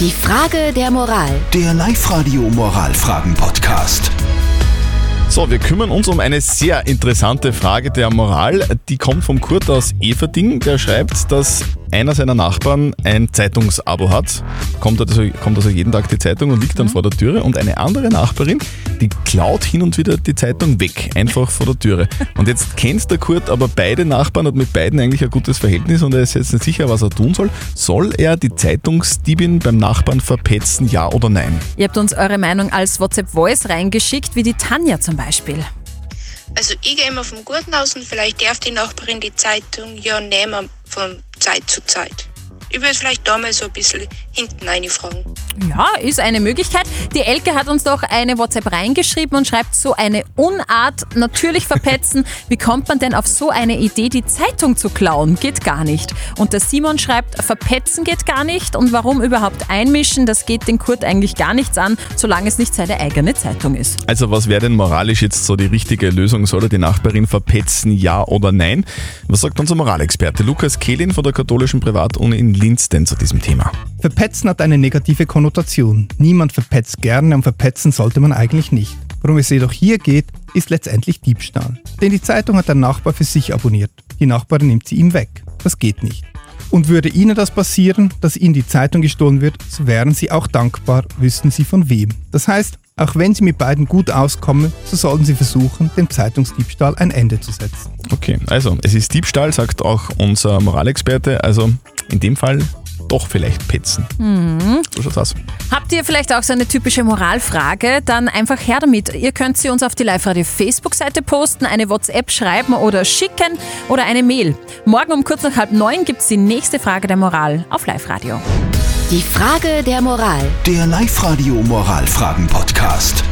Die Frage der Moral. Der Live-Radio Moralfragen-Podcast. So, wir kümmern uns um eine sehr interessante Frage der Moral. Die kommt vom Kurt aus Everding. Der schreibt, dass einer seiner Nachbarn ein Zeitungsabo hat. Kommt also, kommt also jeden Tag die Zeitung und liegt dann vor der Türe. Und eine andere Nachbarin, die klaut hin und wieder die Zeitung weg, einfach vor der Türe. Und jetzt kennt der Kurt aber beide Nachbarn und mit beiden eigentlich ein gutes Verhältnis und er ist jetzt nicht sicher, was er tun soll. Soll er die Zeitungsdiebin beim Nachbarn verpetzen, ja oder nein? Ihr habt uns eure Meinung als WhatsApp-Voice reingeschickt, wie die Tanja zum Beispiel. Also ich gehe immer vom Guten aus und vielleicht darf die Nachbarin die Zeitung ja nehmen von Zeit zu Zeit. Ich würde vielleicht da mal so ein bisschen hinten fragen. Ja, ist eine Möglichkeit. Die Elke hat uns doch eine WhatsApp reingeschrieben und schreibt so eine Unart, natürlich verpetzen. Wie kommt man denn auf so eine Idee, die Zeitung zu klauen? Geht gar nicht. Und der Simon schreibt, verpetzen geht gar nicht. Und warum überhaupt einmischen? Das geht den Kurt eigentlich gar nichts an, solange es nicht seine eigene Zeitung ist. Also was wäre denn moralisch jetzt so die richtige Lösung? Soll er die Nachbarin verpetzen, ja oder nein? Was sagt unser Moralexperte Lukas Kehlin von der katholischen Privatuni in Linz denn zu diesem Thema? Verpetzen hat eine negative Konnotation. Niemand verpetzt gerne und verpetzen sollte man eigentlich nicht. Worum es jedoch hier geht, ist letztendlich Diebstahl. Denn die Zeitung hat der Nachbar für sich abonniert. Die Nachbarin nimmt sie ihm weg. Das geht nicht. Und würde Ihnen das passieren, dass Ihnen die Zeitung gestohlen wird, so wären Sie auch dankbar, wüssten Sie von wem. Das heißt, auch wenn Sie mit beiden gut auskommen, so sollten Sie versuchen, dem Zeitungsdiebstahl ein Ende zu setzen. Okay, also es ist Diebstahl, sagt auch unser Moralexperte. Also in dem Fall doch vielleicht petzen. So schaut's aus. Habt ihr vielleicht auch so eine typische Moralfrage? Dann einfach her damit. Ihr könnt sie uns auf die Live-Radio Facebook-Seite posten, eine WhatsApp schreiben oder schicken oder eine Mail. Morgen um kurz nach halb neun gibt's die nächste Frage der Moral auf Live-Radio. Die Frage der Moral. Der Live-Radio Moralfragen-Podcast.